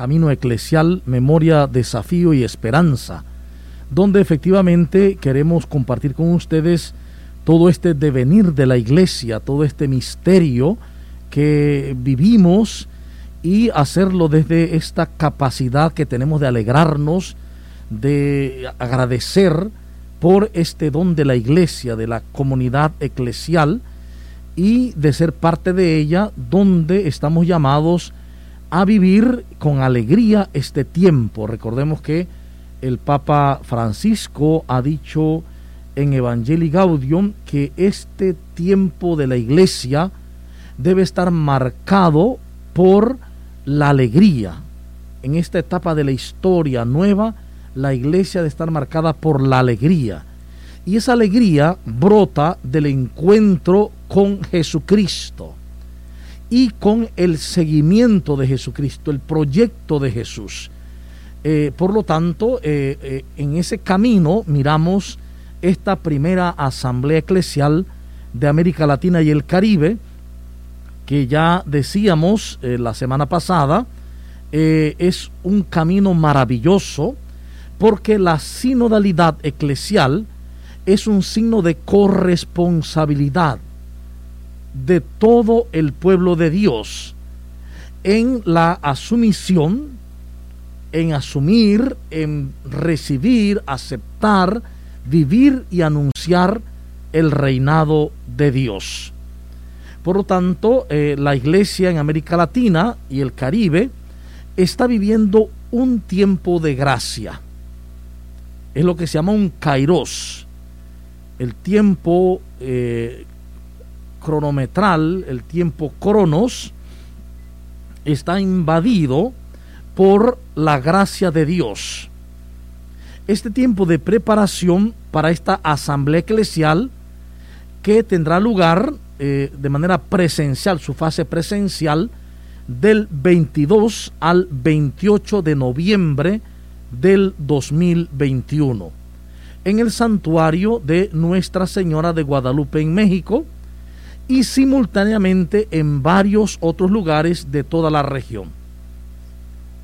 Camino Eclesial, Memoria, Desafío y Esperanza, donde efectivamente queremos compartir con ustedes todo este devenir de la iglesia, todo este misterio que vivimos y hacerlo desde esta capacidad que tenemos de alegrarnos, de agradecer por este don de la iglesia, de la comunidad eclesial y de ser parte de ella donde estamos llamados a vivir con alegría este tiempo. Recordemos que el Papa Francisco ha dicho en Evangelii Gaudium que este tiempo de la iglesia debe estar marcado por la alegría. En esta etapa de la historia nueva, la iglesia debe estar marcada por la alegría. Y esa alegría brota del encuentro con Jesucristo y con el seguimiento de Jesucristo, el proyecto de Jesús. Eh, por lo tanto, eh, eh, en ese camino miramos esta primera asamblea eclesial de América Latina y el Caribe, que ya decíamos la semana pasada, es un camino maravilloso porque la sinodalidad eclesial es un signo de corresponsabilidad de todo el pueblo de Dios en la asumición en asumir, en recibir, aceptar, vivir y anunciar el reinado de Dios. Por lo tanto, eh, la iglesia en América Latina y el Caribe está viviendo un tiempo de gracia. Es lo que se llama un kairos. El tiempo eh, cronometral, el tiempo cronos, está invadido por la gracia de Dios. Este tiempo de preparación para esta asamblea eclesial que tendrá lugar eh, de manera presencial, su fase presencial, del 22 al 28 de noviembre del 2021 en el santuario de Nuestra Señora de Guadalupe en México y simultáneamente en varios otros lugares de toda la región.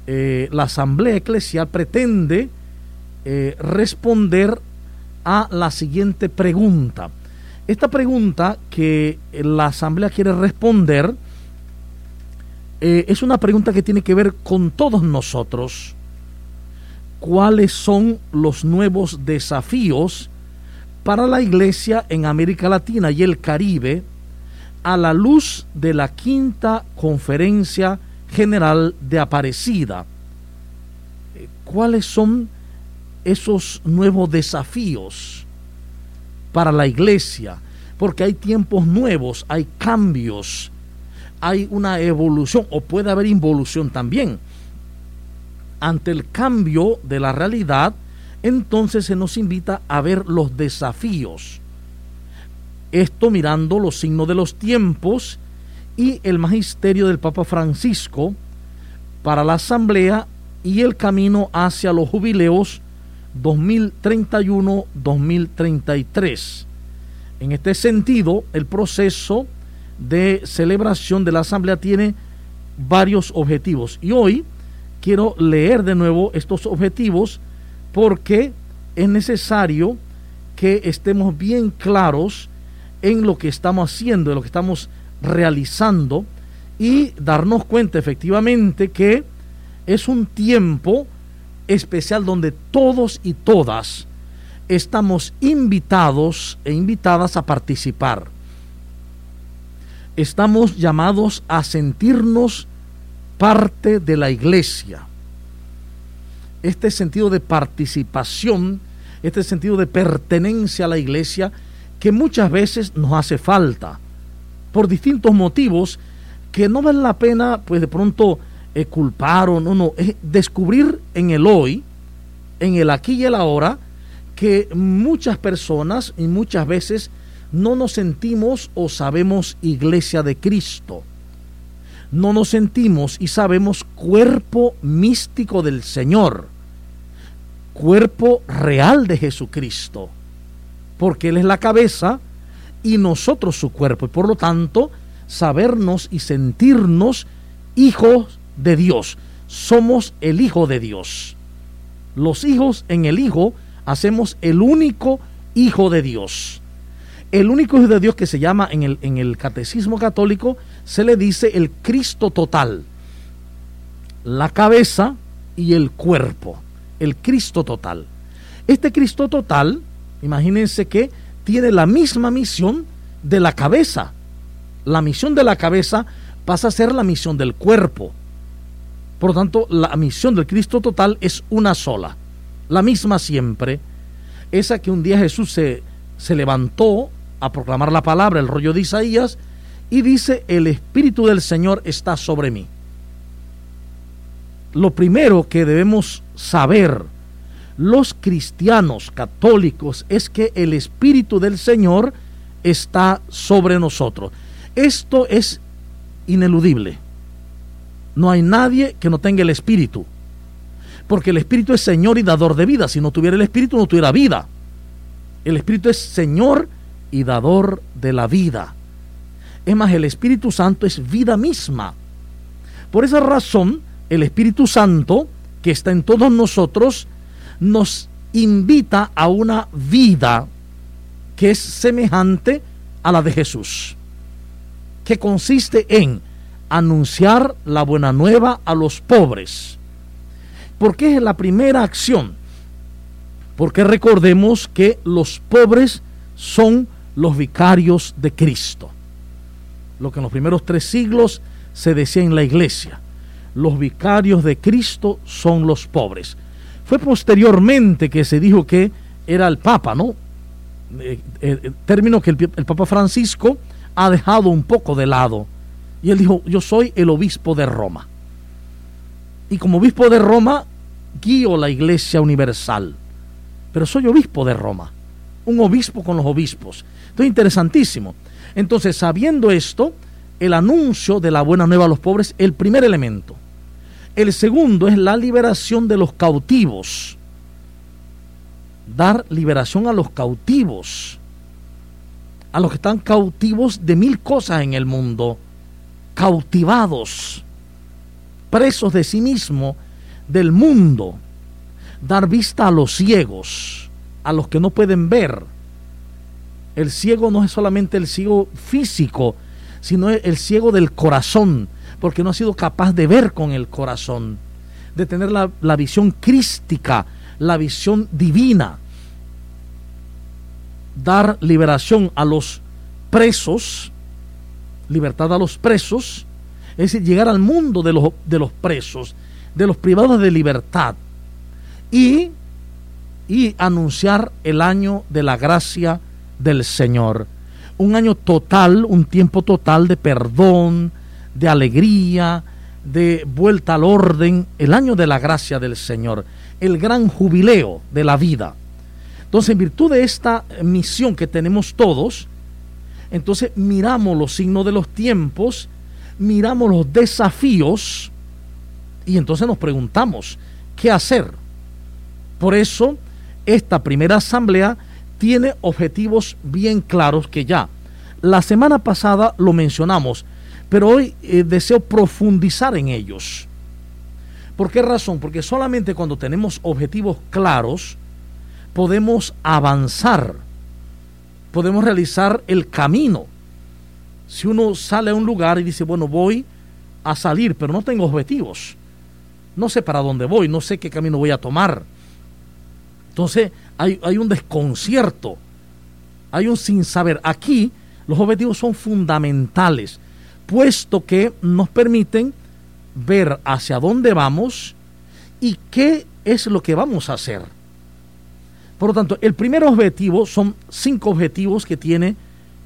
Eh, la Asamblea Eclesial pretende eh, responder a la siguiente pregunta. Esta pregunta que la Asamblea quiere responder eh, es una pregunta que tiene que ver con todos nosotros. ¿Cuáles son los nuevos desafíos para la Iglesia en América Latina y el Caribe a la luz de la quinta conferencia general de Aparecida. Eh, ¿Cuáles son esos nuevos desafíos para la iglesia? Porque hay tiempos nuevos, hay cambios, hay una evolución o puede haber involución también. Ante el cambio de la realidad, entonces se nos invita a ver los desafíos. Esto mirando los signos de los tiempos y el magisterio del Papa Francisco para la Asamblea y el camino hacia los jubileos 2031-2033. En este sentido, el proceso de celebración de la Asamblea tiene varios objetivos y hoy quiero leer de nuevo estos objetivos porque es necesario que estemos bien claros en lo que estamos haciendo, en lo que estamos realizando y darnos cuenta efectivamente que es un tiempo especial donde todos y todas estamos invitados e invitadas a participar. Estamos llamados a sentirnos parte de la iglesia. Este sentido de participación, este sentido de pertenencia a la iglesia que muchas veces nos hace falta por distintos motivos que no vale la pena, pues de pronto eh, culpar o no, no, es descubrir en el hoy, en el aquí y el ahora, que muchas personas y muchas veces no nos sentimos o sabemos iglesia de Cristo. No nos sentimos y sabemos cuerpo místico del Señor, cuerpo real de Jesucristo, porque Él es la cabeza y nosotros su cuerpo. Y por lo tanto, sabernos y sentirnos hijos de Dios. somos el Hijo de Dios. Los hijos en el Hijo hacemos el único Hijo de Dios. El único Hijo de Dios que se llama en el, en el catecismo católico se le dice el Cristo total. La cabeza y el cuerpo. El Cristo total. Este Cristo total, imagínense que tiene la misma misión de la cabeza. La misión de la cabeza pasa a ser la misión del cuerpo. Por lo tanto, la misión del Cristo total es una sola, la misma siempre, esa que un día Jesús se, se levantó a proclamar la palabra, el rollo de Isaías, y dice, el Espíritu del Señor está sobre mí. Lo primero que debemos saber los cristianos católicos es que el Espíritu del Señor está sobre nosotros. Esto es ineludible. No hay nadie que no tenga el Espíritu. Porque el Espíritu es Señor y dador de vida. Si no tuviera el Espíritu, no tuviera vida. El Espíritu es Señor y dador de la vida. Es más, el Espíritu Santo es vida misma. Por esa razón, el Espíritu Santo, que está en todos nosotros, nos invita a una vida que es semejante a la de Jesús, que consiste en anunciar la buena nueva a los pobres. porque es la primera acción? Porque recordemos que los pobres son los vicarios de Cristo. Lo que en los primeros tres siglos se decía en la iglesia. Los vicarios de Cristo son los pobres. Fue posteriormente que se dijo que era el Papa, ¿no? Eh, eh, término que el, el Papa Francisco ha dejado un poco de lado. Y él dijo, yo soy el obispo de Roma. Y como obispo de Roma, guío la iglesia universal. Pero soy obispo de Roma. Un obispo con los obispos. Entonces, interesantísimo. Entonces, sabiendo esto, el anuncio de la buena nueva a los pobres, el primer elemento. El segundo es la liberación de los cautivos. Dar liberación a los cautivos. A los que están cautivos de mil cosas en el mundo. Cautivados. Presos de sí mismo, del mundo. Dar vista a los ciegos. A los que no pueden ver el ciego no es solamente el ciego físico, sino el ciego del corazón, porque no ha sido capaz de ver con el corazón, de tener la, la visión crística, la visión divina. Dar liberación a los presos, libertad a los presos, es decir, llegar al mundo de los, de los presos, de los privados de libertad, y, y anunciar el año de la gracia del Señor. Un año total, un tiempo total de perdón, de alegría, de vuelta al orden, el año de la gracia del Señor, el gran jubileo de la vida. Entonces, en virtud de esta misión que tenemos todos, entonces miramos los signos de los tiempos, miramos los desafíos y entonces nos preguntamos, ¿qué hacer? Por eso, esta primera asamblea tiene objetivos bien claros que ya la semana pasada lo mencionamos, pero hoy eh, deseo profundizar en ellos. ¿Por qué razón? Porque solamente cuando tenemos objetivos claros podemos avanzar, podemos realizar el camino. Si uno sale a un lugar y dice, bueno, voy a salir, pero no tengo objetivos, no sé para dónde voy, no sé qué camino voy a tomar. Entonces, hay, un desconcierto, hay un sin saber. Aquí los objetivos son fundamentales, puesto que nos permiten ver hacia dónde vamos y qué es lo que vamos a hacer. Por lo tanto, el primer objetivo son cinco objetivos que tiene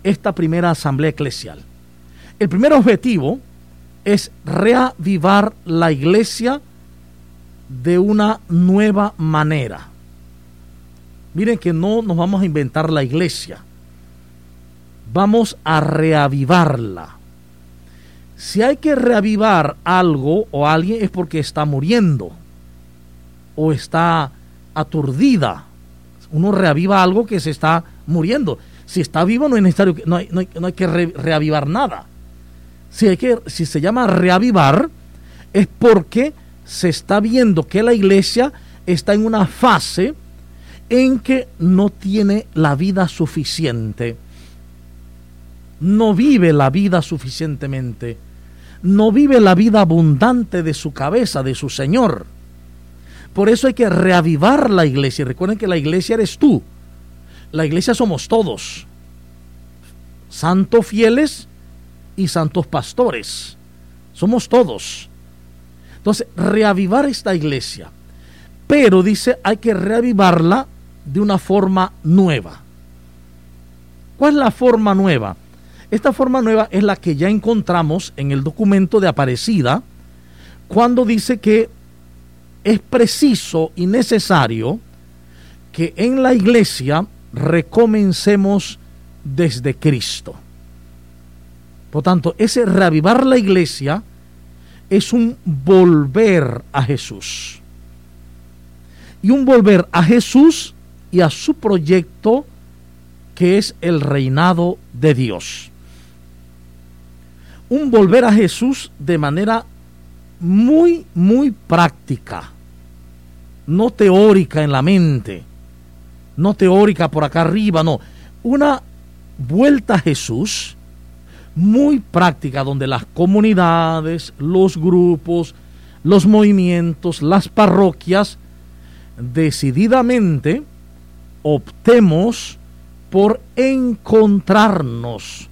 esta primera asamblea eclesial. El primer objetivo es reavivar la iglesia de una nueva manera. Miren que no nos vamos a inventar la iglesia. Vamos a reavivarla. Si hay que reavivar algo o alguien es porque está muriendo o está aturdida. Uno reaviva algo que se está muriendo. Si está vivo no es necesario, no hay, no hay, que reavivar nada. Si, hay que, si se llama reavivar es porque se está viendo que la iglesia está en una fase en que no tiene la vida suficiente, no vive la vida suficientemente, no vive la vida abundante de su cabeza, de su Señor. Por eso hay que reavivar la iglesia. Recuerden que la iglesia eres tú. La iglesia somos todos. Santos fieles y santos pastores. Somos todos. Entonces, reavivar esta iglesia. Pero dice, hay que reavivarla de una forma nueva. ¿Cuál es la forma nueva? Esta forma nueva es la que ya encontramos en el documento de Aparecida, cuando dice que es preciso y necesario que en la iglesia recomencemos desde Cristo. Por tanto, ese reavivar la iglesia es un volver a Jesús. Y un volver a Jesús y a su proyecto que es el reinado de Dios. Un volver a Jesús de manera muy, muy práctica, no teórica en la mente, no teórica por acá arriba, no, una vuelta a Jesús muy práctica donde las comunidades, los grupos, los movimientos, las parroquias, decididamente optemos por encontrarnos,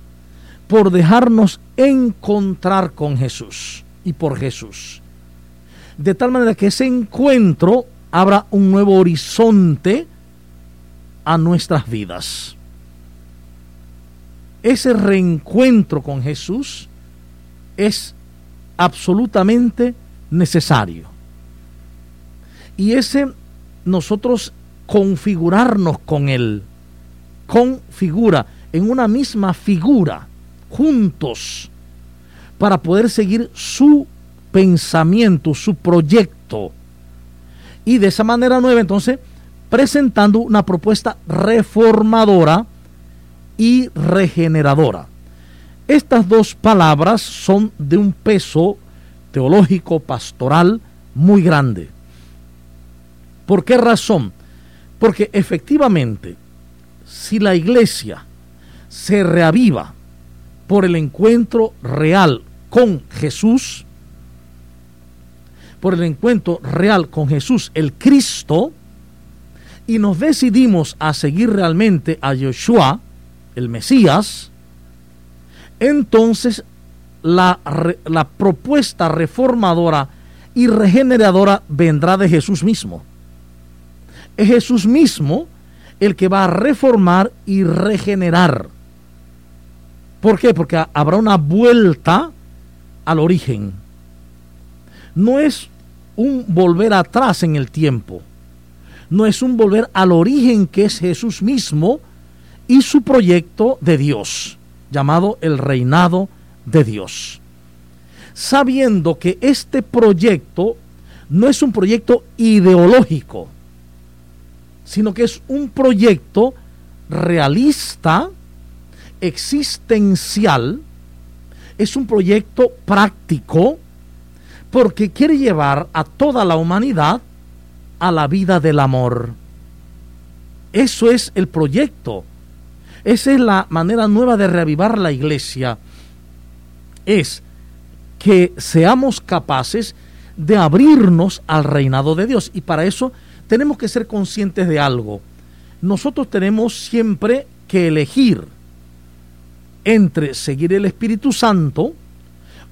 por dejarnos encontrar con Jesús y por Jesús. De tal manera que ese encuentro abra un nuevo horizonte a nuestras vidas. Ese reencuentro con Jesús es absolutamente necesario. Y ese nosotros configurarnos con Él, configura en una misma figura, juntos, para poder seguir su pensamiento, su proyecto. Y de esa manera nueva, entonces, presentando una propuesta reformadora y regeneradora. Estas dos palabras son de un peso teológico, pastoral, muy grande. ¿Por qué razón? Porque efectivamente, si la iglesia se reaviva por el encuentro real con Jesús, por el encuentro real con Jesús, el Cristo, y nos decidimos a seguir realmente a Yeshua, el Mesías, entonces la, la, propuesta reformadora y regeneradora vendrá de Jesús mismo. Es Jesús mismo el que va a reformar y regenerar. ¿Por qué? Porque habrá una vuelta al origen. No es un volver atrás en el tiempo. No es un volver al origen que es Jesús mismo y su proyecto de Dios, llamado el reinado de Dios. Sabiendo que este proyecto no es un proyecto ideológico, sino que es un proyecto realista, existencial, es un proyecto práctico porque quiere llevar a toda la humanidad a la vida del amor. Eso es el proyecto. Esa es la manera nueva de reavivar la iglesia. Es que seamos capaces de abrirnos al reinado de Dios. Y para eso tenemos que ser conscientes de algo. Nosotros tenemos siempre que elegir entre seguir el Espíritu Santo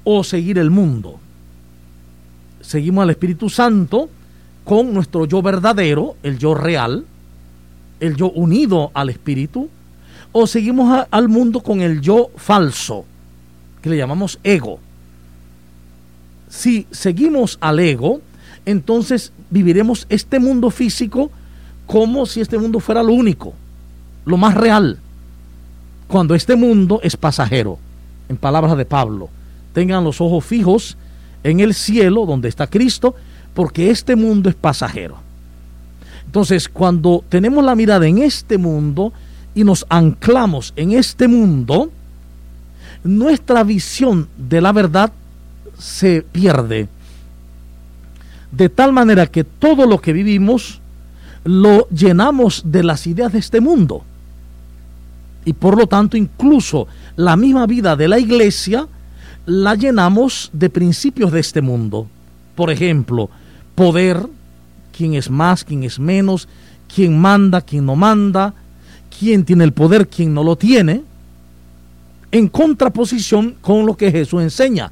o seguir el mundo. Seguimos al Espíritu Santo con nuestro yo verdadero, el yo real, el yo unido al Espíritu, o seguimos al mundo con el yo falso, que le llamamos ego. Si seguimos al ego, entonces viviremos este mundo físico como si este mundo fuera lo único, lo más real cuando este mundo es pasajero. En palabras de Pablo, tengan los ojos fijos en el cielo donde está Cristo, porque este mundo es pasajero. Entonces, cuando tenemos la mirada en este mundo y nos anclamos en este mundo, nuestra visión de la verdad se pierde. de tal manera que todo lo que vivimos lo llenamos de las ideas de este mundo. Y por lo tanto, incluso la misma vida de la iglesia la llenamos de principios de este mundo. Por ejemplo, poder, quién es más, quién es menos, quién manda, quién no manda, quién tiene el poder, quién no lo tiene, en contraposición con lo que Jesús enseña.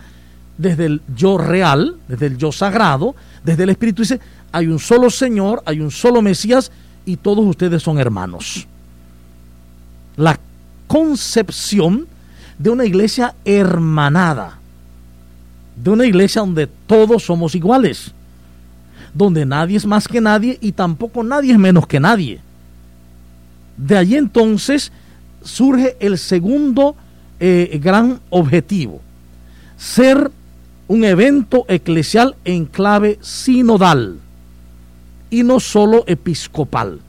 Desde el yo real, desde el yo sagrado, desde el Espíritu dice, hay un solo Señor, hay un solo Mesías y todos ustedes son hermanos. La concepción de una iglesia hermanada, de una iglesia donde todos somos iguales, donde nadie es más que nadie y tampoco nadie es menos que nadie. De allí entonces surge el segundo eh, gran objetivo, ser un evento eclesial en clave sinodal y no solo episcopal.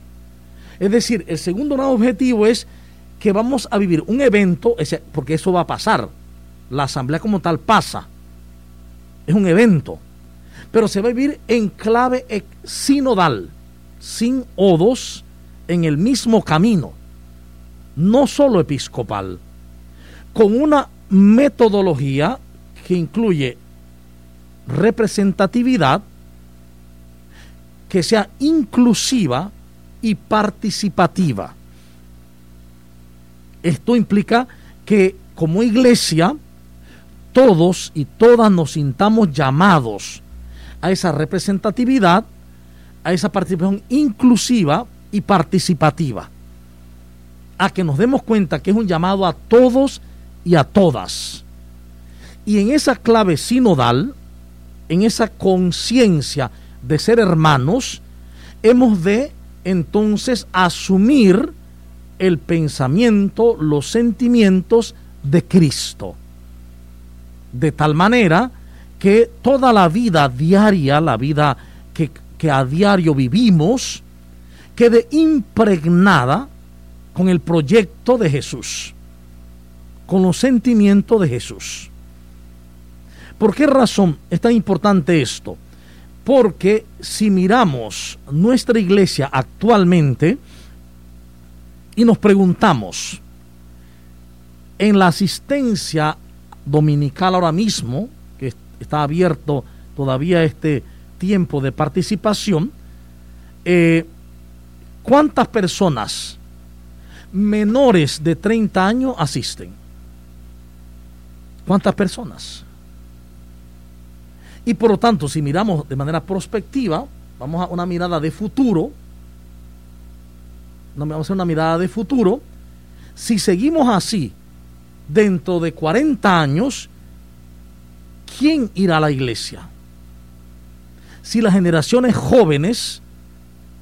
Es decir, el segundo gran objetivo es que vamos a vivir un evento, porque eso va a pasar, la asamblea como tal pasa, es un evento, pero se va a vivir en clave sinodal, sin odos, en el mismo camino, no solo episcopal. Con una metodología que incluye representatividad, que sea inclusiva y participativa. Esto implica que como iglesia todos y todas nos sintamos llamados a esa representatividad, a esa participación inclusiva y participativa, a que nos demos cuenta que es un llamado a todos y a todas. Y en esa clave sinodal, en esa conciencia de ser hermanos, hemos de entonces asumir el pensamiento, los sentimientos de Cristo. De tal manera que toda la vida diaria, la vida que, a diario vivimos, quede impregnada con el proyecto de Jesús con los sentimientos de Jesús. ¿Por qué razón es tan importante esto? Porque si miramos nuestra iglesia actualmente y nos preguntamos, en la asistencia dominical ahora mismo, que está abierto todavía este tiempo de participación, eh, ¿cuántas personas menores de 30 años asisten? ¿Cuántas personas? Y por lo tanto, si miramos de manera prospectiva, vamos a una mirada de futuro, vamos a hacer una mirada de futuro, si seguimos así, dentro de 40 años, ¿quién irá a la iglesia? Si las generaciones jóvenes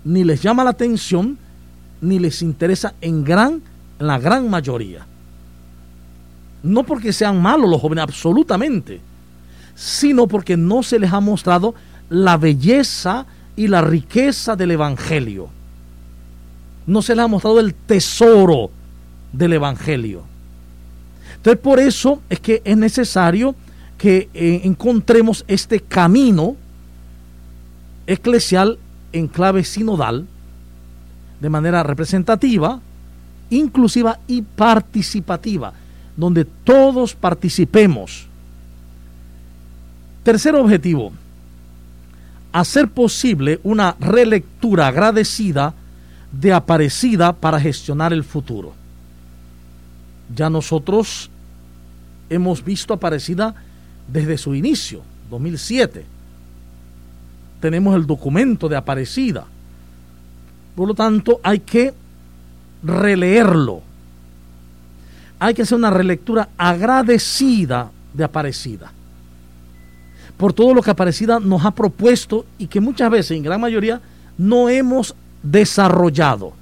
ni les llama la atención, ni les interesa en gran, la gran mayoría no porque sean malos los jóvenes, absolutamente, sino porque no se les ha mostrado la belleza y la riqueza del Evangelio. No se les ha mostrado el tesoro del Evangelio. Entonces por eso es que es necesario que eh, encontremos este camino eclesial en clave sinodal, de manera representativa, inclusiva y participativa donde todos participemos. Tercer objetivo, hacer posible una relectura agradecida de Aparecida para gestionar el futuro. Ya nosotros hemos visto Aparecida desde su inicio, 2007. Tenemos el documento de Aparecida. Por lo tanto, hay que releerlo, hay que hacer una relectura agradecida de Aparecida. Por todo lo que Aparecida nos ha propuesto y que muchas veces, en gran mayoría, no hemos desarrollado.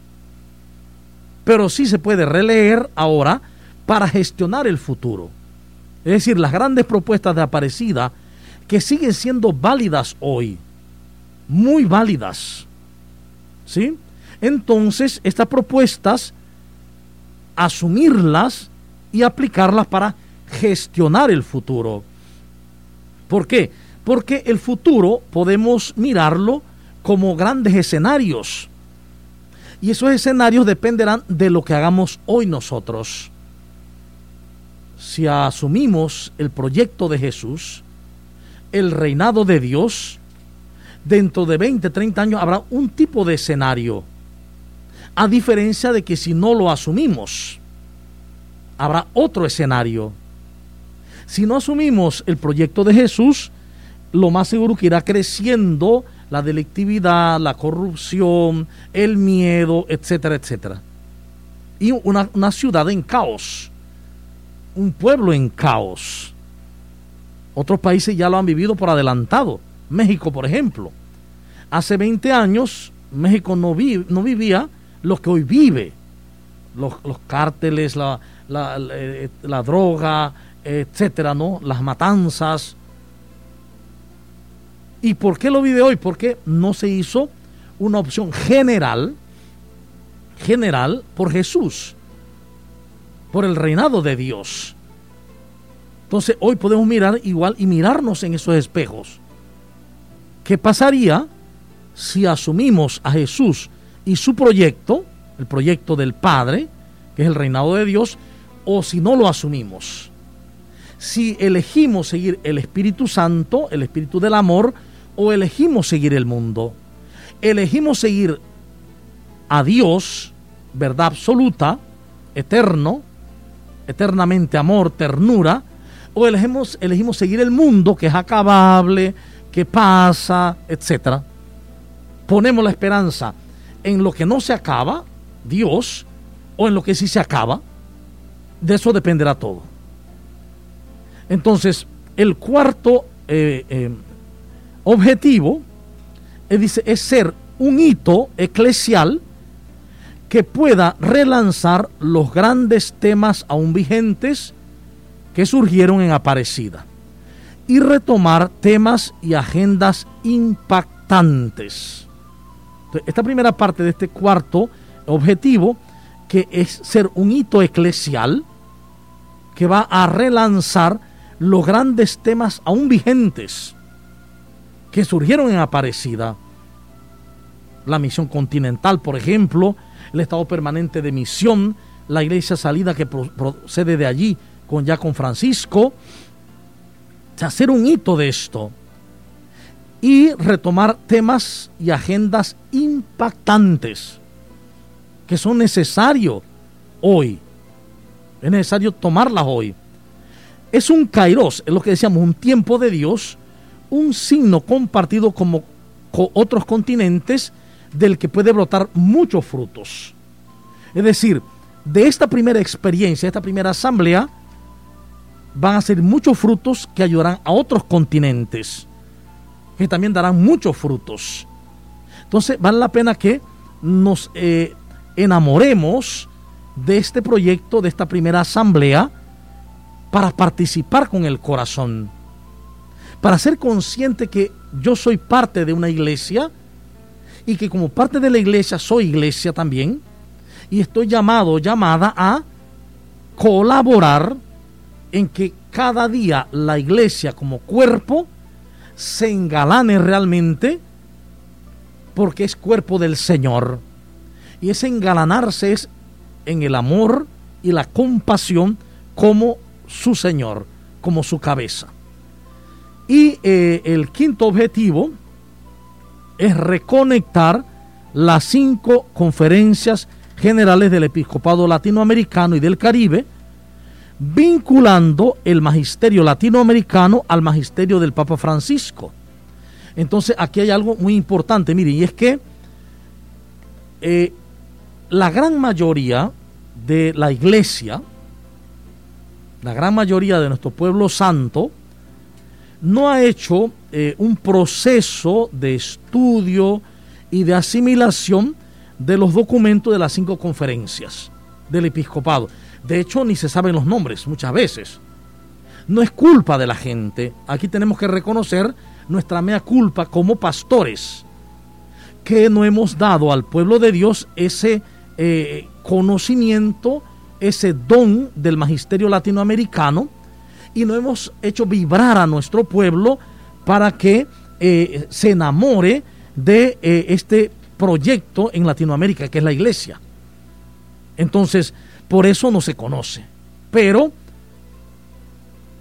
Pero sí se puede releer ahora para gestionar el futuro. Es decir, las grandes propuestas de Aparecida que siguen siendo válidas hoy, muy válidas. ¿Sí? Entonces, estas propuestas, asumirlas y aplicarlas para gestionar el futuro. ¿Por qué? Porque el futuro podemos mirarlo como grandes escenarios. Y esos escenarios dependerán de lo que hagamos hoy nosotros. Si asumimos el proyecto de Jesús, el reinado de Dios, dentro de 20, 30 años habrá un tipo de escenario. A diferencia de que si no lo asumimos, habrá otro escenario. Si no asumimos el proyecto de Jesús, lo más seguro que irá creciendo la delictividad, la corrupción, el miedo, etcétera, etcétera. Y una, una ciudad en caos, un pueblo en caos. Otros países ya lo han vivido por adelantado. México, por ejemplo. Hace 20 años México no, vivía lo que hoy vive. Los, cárteles, la, la, eh, la, droga, etcétera, ¿no? Las matanzas. ¿Y por qué lo vive hoy? Porque no se hizo una opción general, general por Jesús, por el reinado de Dios. Entonces hoy podemos mirar igual y mirarnos en esos espejos. ¿Qué pasaría si asumimos a Jesús y su proyecto, el proyecto del Padre, que es el reinado de Dios, o si no lo asumimos? Si elegimos seguir el Espíritu Santo, el Espíritu del amor, o elegimos seguir el mundo. Elegimos seguir a Dios, verdad absoluta, eterno, eternamente amor, ternura, o elegimos, elegimos seguir el mundo que es acabable, que pasa, etcétera. Ponemos la esperanza en lo que no se acaba, Dios, o en lo que sí se acaba. De eso dependerá todo. Entonces, el cuarto eh, eh, objetivo es, dice, es ser un hito eclesial que pueda relanzar los grandes temas aún vigentes que surgieron en Aparecida y retomar temas y agendas impactantes. esta primera parte de este cuarto objetivo, que es ser un hito eclesial, que va a relanzar los grandes temas aún vigentes que surgieron en Aparecida. La misión continental, por ejemplo, el estado permanente de misión, la iglesia salida que procede de allí con ya con Francisco, hacer un hito de esto y retomar temas y agendas impactantes que son necesarios hoy. Es necesario tomarlas hoy. Es un kairos, es lo que decíamos, un tiempo de Dios, un signo compartido como con otros continentes del que puede brotar muchos frutos. Es decir, de esta primera experiencia, esta primera asamblea, van a ser muchos frutos que ayudarán a otros continentes, que también darán muchos frutos. Entonces vale la pena que nos eh, enamoremos de este proyecto, de esta primera asamblea, para participar con el corazón, para ser consciente que yo soy parte de una iglesia y que como parte de la iglesia soy iglesia también y estoy llamado, llamada a colaborar en que cada día la iglesia como cuerpo se engalane realmente porque es cuerpo del Señor. Y ese engalanarse es en el amor y la compasión como su Señor, como su cabeza. Y eh, el quinto objetivo es reconectar las cinco conferencias generales del episcopado latinoamericano y del Caribe, vinculando el magisterio latinoamericano al magisterio del Papa Francisco. Entonces aquí hay algo muy importante, miren, y es que eh, la gran mayoría de la iglesia, la gran mayoría de nuestro pueblo santo, no ha hecho eh, un proceso de estudio y de asimilación de los documentos de las cinco conferencias del episcopado. De hecho, ni se saben los nombres muchas veces. No es culpa de la gente. Aquí tenemos que reconocer nuestra mea culpa como pastores, que no hemos dado al pueblo de Dios ese eh, conocimiento, ese don del magisterio latinoamericano, y no hemos hecho vibrar a nuestro pueblo para que eh, se enamore de eh, este proyecto en Latinoamérica, que es la iglesia. Entonces, por eso no se conoce. Pero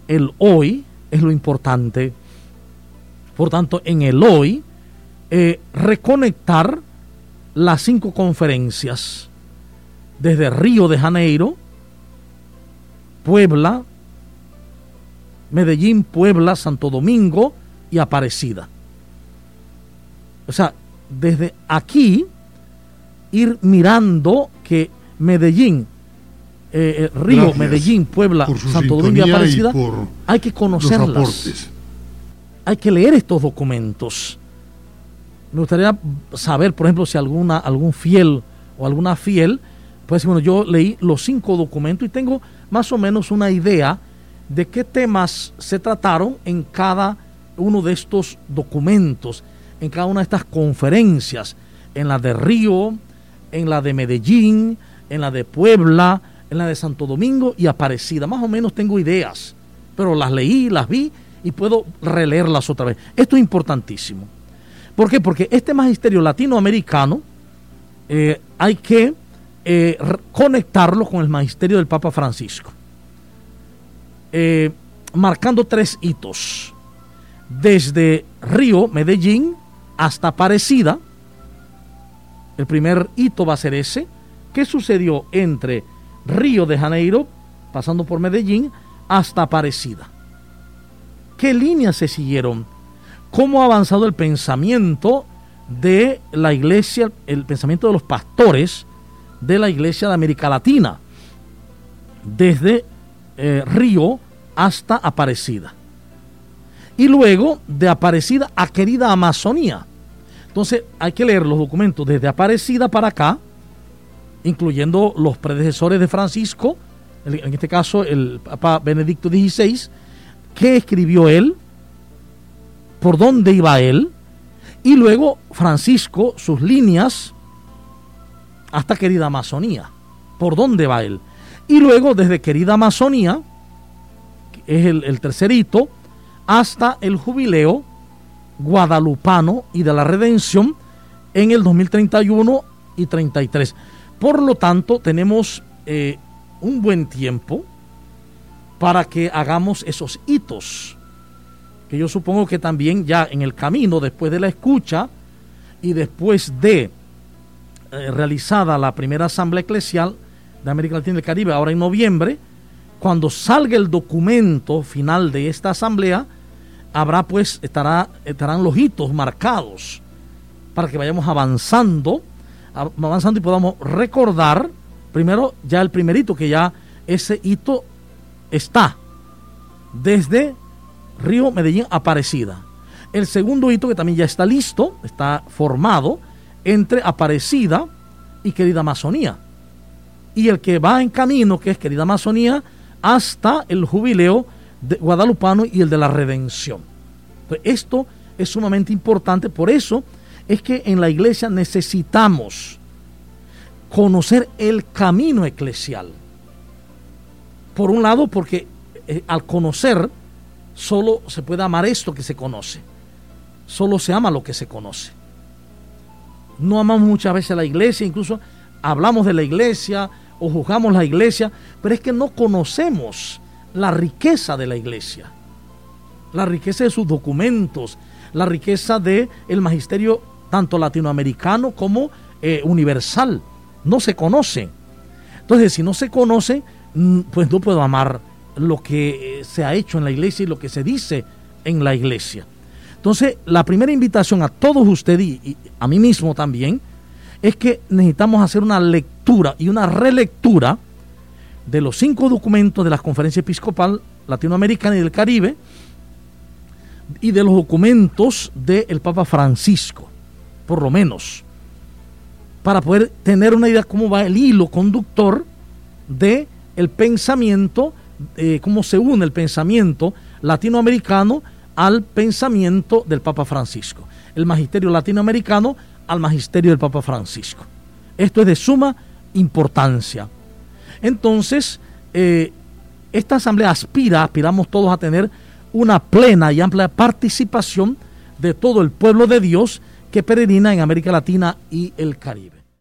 el hoy es lo importante. Por tanto, en el hoy, eh, reconectar las cinco conferencias desde Río de Janeiro, Puebla, Medellín, Puebla, Santo Domingo y Aparecida. O sea, desde aquí ir mirando que Medellín, eh, eh, Río, Medellín, Puebla, Santo Domingo y Aparecida, hay que conocerlas. Hay que leer estos documentos. Me gustaría saber, por ejemplo, si alguna, algún fiel o alguna fiel, pues bueno, yo leí los cinco documentos y tengo más o menos una idea de qué temas se trataron en cada uno de estos documentos, en cada una de estas conferencias, en la de Río, en la de Medellín, en la de Puebla, en la de Santo Domingo y Aparecida. Más o menos tengo ideas, pero las leí, las vi y puedo releerlas otra vez. Esto es importantísimo. ¿Por qué? Porque este magisterio latinoamericano eh, hay que eh, conectarlo con el magisterio del Papa Francisco, eh, marcando tres hitos. Desde Río, Medellín, hasta Aparecida. El primer hito va a ser ese. ¿Qué sucedió entre Río de Janeiro, pasando por Medellín, hasta Aparecida? ¿Qué líneas se siguieron? ¿Cómo ha avanzado el pensamiento de la iglesia, el pensamiento de los pastores de la iglesia de América Latina? Desde eh, Río hasta Aparecida. Y luego de Aparecida a Querida Amazonía. Entonces hay que leer los documentos desde Aparecida para acá, incluyendo los predecesores de Francisco, en este caso el Papa Benedicto XVI, qué escribió él, por dónde iba él, y luego Francisco, sus líneas, hasta querida Amazonía, por dónde va él. Y luego desde querida Amazonía, que es el, el tercer hito, hasta el jubileo guadalupano y de la redención en el 2031 y 33. Por lo tanto, tenemos eh, un buen tiempo para que hagamos esos hitos, que yo supongo que también ya en el camino, después de la escucha y después de eh, realizada la primera asamblea eclesial de América Latina y el Caribe, ahora en noviembre, cuando salga el documento final de esta asamblea, habrá pues, estará, estarán los hitos marcados para que vayamos avanzando, avanzando y podamos recordar, primero ya el primer hito, que ya ese hito está desde Río Medellín Aparecida. El segundo hito que también ya está listo, está formado entre Aparecida y Querida Amazonía. Y el que va en camino, que es Querida Amazonía, hasta el jubileo de guadalupano y el de la redención. esto es sumamente importante, por eso es que en la iglesia necesitamos conocer el camino eclesial. Por un lado, porque eh, al conocer solo se puede amar esto que se conoce. Solo se ama lo que se conoce. No amamos muchas veces a la iglesia, incluso hablamos de la iglesia o juzgamos la iglesia, pero es que no conocemos la riqueza de la iglesia, la riqueza de sus documentos, la riqueza del el magisterio tanto latinoamericano como eh, universal. No se conoce. Entonces, si no se conoce, mm, pues no puedo amar lo que eh, se ha hecho en la iglesia y lo que se dice en la iglesia. Entonces, la primera invitación a todos ustedes y a mí mismo también es que necesitamos hacer una lectura y una relectura de los cinco documentos de la Conferencia Episcopal Latinoamericana y del Caribe y de los documentos del Papa Francisco, por lo menos, para poder tener una idea cómo va el hilo conductor de el pensamiento, eh, cómo se une el pensamiento latinoamericano al pensamiento del Papa Francisco, el magisterio latinoamericano al magisterio del Papa Francisco. Esto es de suma importancia. Entonces, eh, esta asamblea aspira, aspiramos todos a tener una plena y amplia participación de todo el pueblo de Dios que peregrina en América Latina y el Caribe.